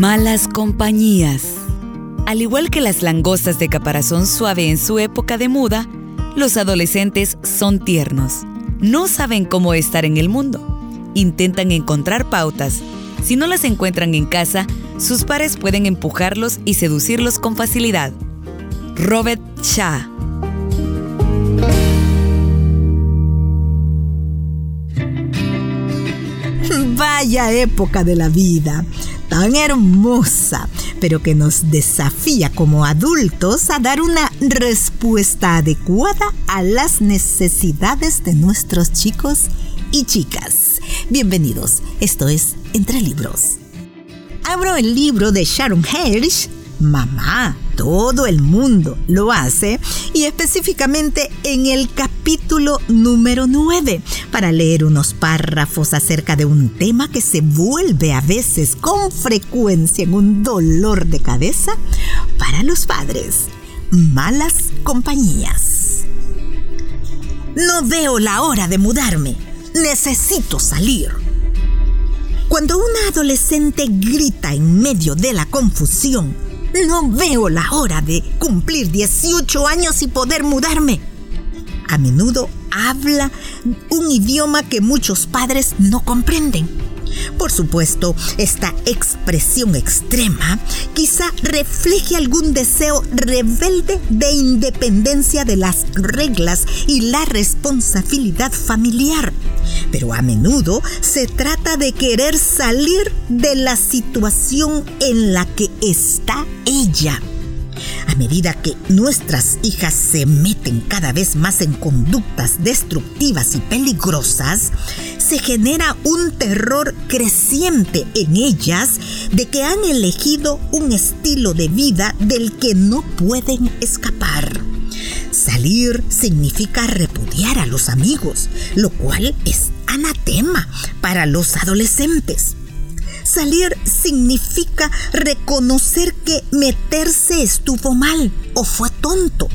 Malas compañías. Al igual que las langostas de caparazón suave en su época de muda, los adolescentes son tiernos. No saben cómo estar en el mundo. Intentan encontrar pautas. Si no las encuentran en casa, sus pares pueden empujarlos y seducirlos con facilidad. Robert Shah. Vaya época de la vida tan hermosa, pero que nos desafía como adultos a dar una respuesta adecuada a las necesidades de nuestros chicos y chicas. Bienvenidos, esto es Entre Libros. Abro el libro de Sharon Hirsch Mamá, todo el mundo lo hace y específicamente en el capítulo número 9 para leer unos párrafos acerca de un tema que se vuelve a veces con frecuencia en un dolor de cabeza para los padres. Malas compañías. No veo la hora de mudarme. Necesito salir. Cuando una adolescente grita en medio de la confusión, no veo la hora de cumplir 18 años y poder mudarme. A menudo habla un idioma que muchos padres no comprenden. Por supuesto, esta expresión extrema quizá refleje algún deseo rebelde de independencia de las reglas y la responsabilidad familiar pero a menudo se trata de querer salir de la situación en la que está ella. A medida que nuestras hijas se meten cada vez más en conductas destructivas y peligrosas, se genera un terror creciente en ellas de que han elegido un estilo de vida del que no pueden escapar. Salir significa repudiar a los amigos, lo cual es anatema para los adolescentes. Salir significa reconocer que meterse estuvo mal o fue tonto.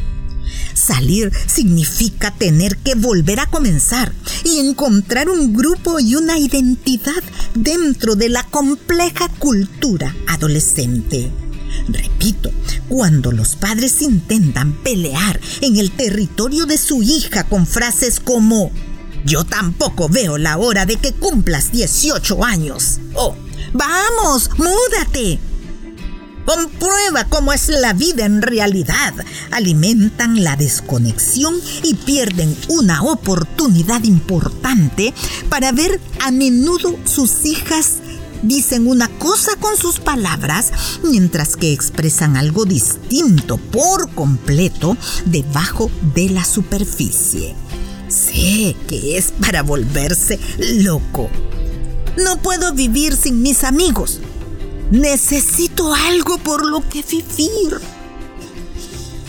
Salir significa tener que volver a comenzar y encontrar un grupo y una identidad dentro de la compleja cultura adolescente. Repito, cuando los padres intentan pelear en el territorio de su hija con frases como yo tampoco veo la hora de que cumplas 18 años. Oh, vamos, múdate. Comprueba cómo es la vida en realidad. Alimentan la desconexión y pierden una oportunidad importante para ver a menudo sus hijas dicen una cosa con sus palabras, mientras que expresan algo distinto por completo debajo de la superficie. Sé que es para volverse loco. No puedo vivir sin mis amigos. Necesito algo por lo que vivir.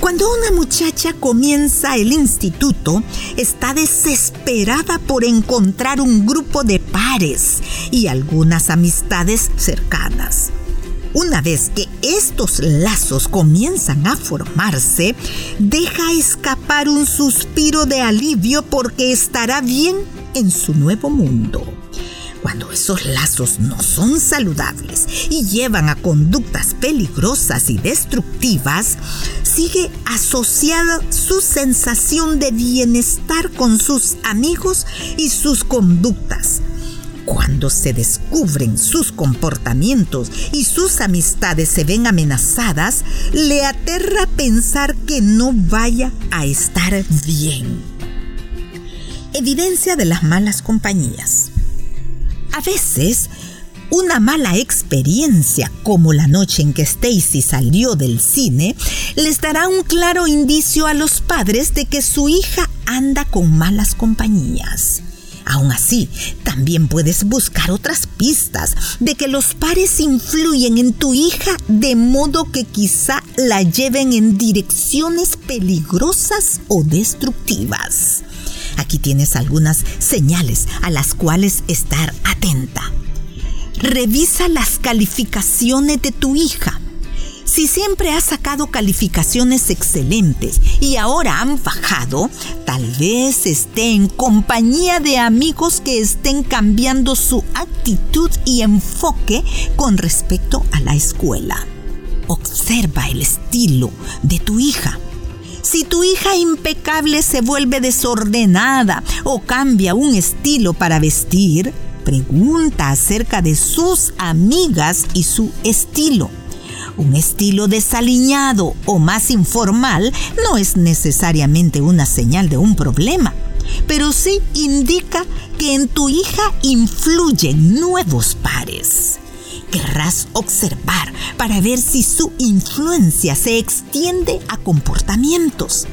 Cuando una muchacha comienza el instituto, está desesperada por encontrar un grupo de pares y algunas amistades cercanas. Una vez que estos lazos comienzan a formarse, deja escapar un suspiro de alivio porque estará bien en su nuevo mundo. Cuando esos lazos no son saludables y llevan a conductas peligrosas y destructivas, sigue asociada su sensación de bienestar con sus amigos y sus conductas. Cuando se descubren sus comportamientos y sus amistades se ven amenazadas, le aterra pensar que no vaya a estar bien. Evidencia de las malas compañías. A veces, una mala experiencia, como la noche en que Stacy salió del cine, les dará un claro indicio a los padres de que su hija anda con malas compañías. Aún así, también puedes buscar otras pistas de que los pares influyen en tu hija de modo que quizá la lleven en direcciones peligrosas o destructivas. Aquí tienes algunas señales a las cuales estar atenta. Revisa las calificaciones de tu hija. Si siempre has sacado calificaciones excelentes y ahora han bajado, tal vez esté en compañía de amigos que estén cambiando su actitud y enfoque con respecto a la escuela. Observa el estilo de tu hija. Si tu hija impecable se vuelve desordenada o cambia un estilo para vestir, pregunta acerca de sus amigas y su estilo. Un estilo desaliñado o más informal no es necesariamente una señal de un problema, pero sí indica que en tu hija influyen nuevos pares. Querrás observar para ver si su influencia se extiende a comportamientos,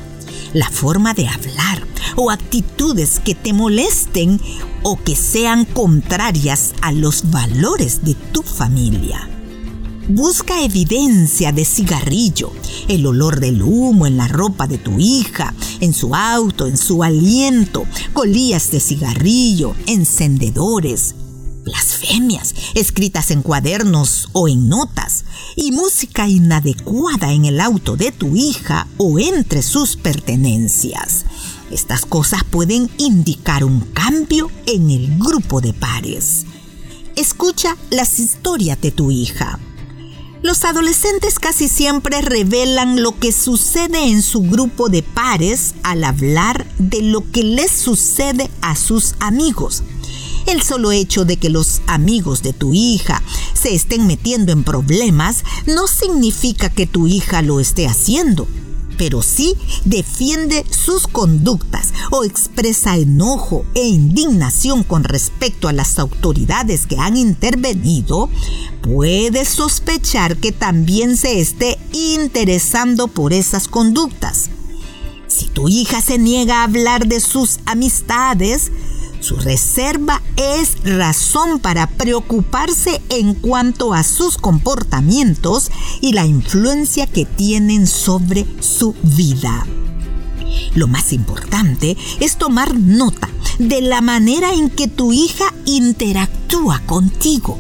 la forma de hablar o actitudes que te molesten o que sean contrarias a los valores de tu familia. Busca evidencia de cigarrillo, el olor del humo en la ropa de tu hija, en su auto, en su aliento, colillas de cigarrillo, encendedores, blasfemias escritas en cuadernos o en notas y música inadecuada en el auto de tu hija o entre sus pertenencias. Estas cosas pueden indicar un cambio en el grupo de pares. Escucha las historias de tu hija. Los adolescentes casi siempre revelan lo que sucede en su grupo de pares al hablar de lo que les sucede a sus amigos. El solo hecho de que los amigos de tu hija se estén metiendo en problemas no significa que tu hija lo esté haciendo pero sí defiende sus conductas o expresa enojo e indignación con respecto a las autoridades que han intervenido, puedes sospechar que también se esté interesando por esas conductas. Si tu hija se niega a hablar de sus amistades, su reserva es razón para preocuparse en cuanto a sus comportamientos y la influencia que tienen sobre su vida. Lo más importante es tomar nota de la manera en que tu hija interactúa contigo.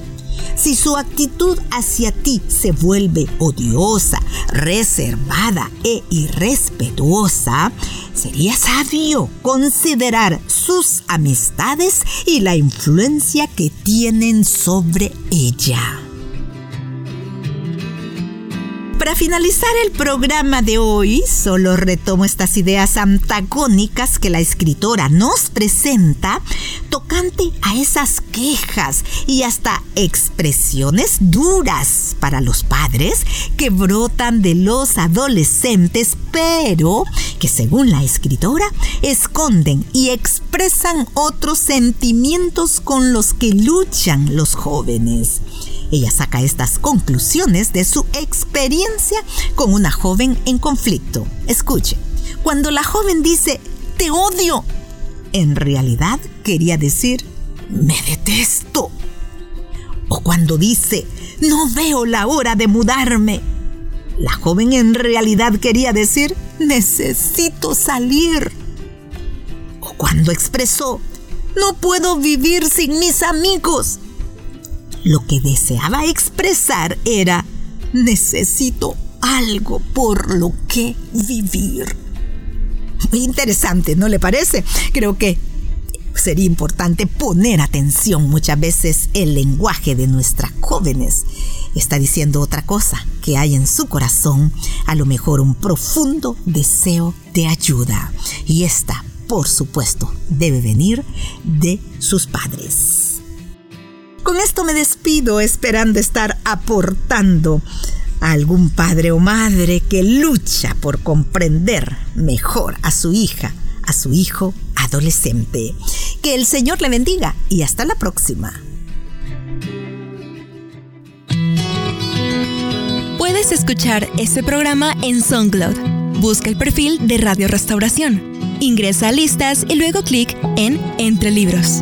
Si su actitud hacia ti se vuelve odiosa, reservada e irrespetuosa, sería sabio considerar sus amistades y la influencia que tienen sobre ella. Para finalizar el programa de hoy, solo retomo estas ideas antagónicas que la escritora nos presenta tocante a esas quejas y hasta expresiones duras para los padres que brotan de los adolescentes, pero que según la escritora esconden y expresan otros sentimientos con los que luchan los jóvenes. Ella saca estas conclusiones de su experiencia con una joven en conflicto. Escuche, cuando la joven dice, te odio, en realidad quería decir, me detesto. O cuando dice, no veo la hora de mudarme, la joven en realidad quería decir, necesito salir. O cuando expresó, no puedo vivir sin mis amigos, lo que deseaba expresar era, necesito algo por lo que vivir. Muy interesante, ¿no le parece? Creo que sería importante poner atención. Muchas veces el lenguaje de nuestras jóvenes está diciendo otra cosa, que hay en su corazón a lo mejor un profundo deseo de ayuda. Y esta, por supuesto, debe venir de sus padres. Con esto me despido esperando estar aportando a algún padre o madre que lucha por comprender mejor a su hija, a su hijo adolescente. Que el Señor le bendiga y hasta la próxima. Puedes escuchar este programa en SoundCloud. Busca el perfil de Radio Restauración. Ingresa a listas y luego clic en Entre Libros.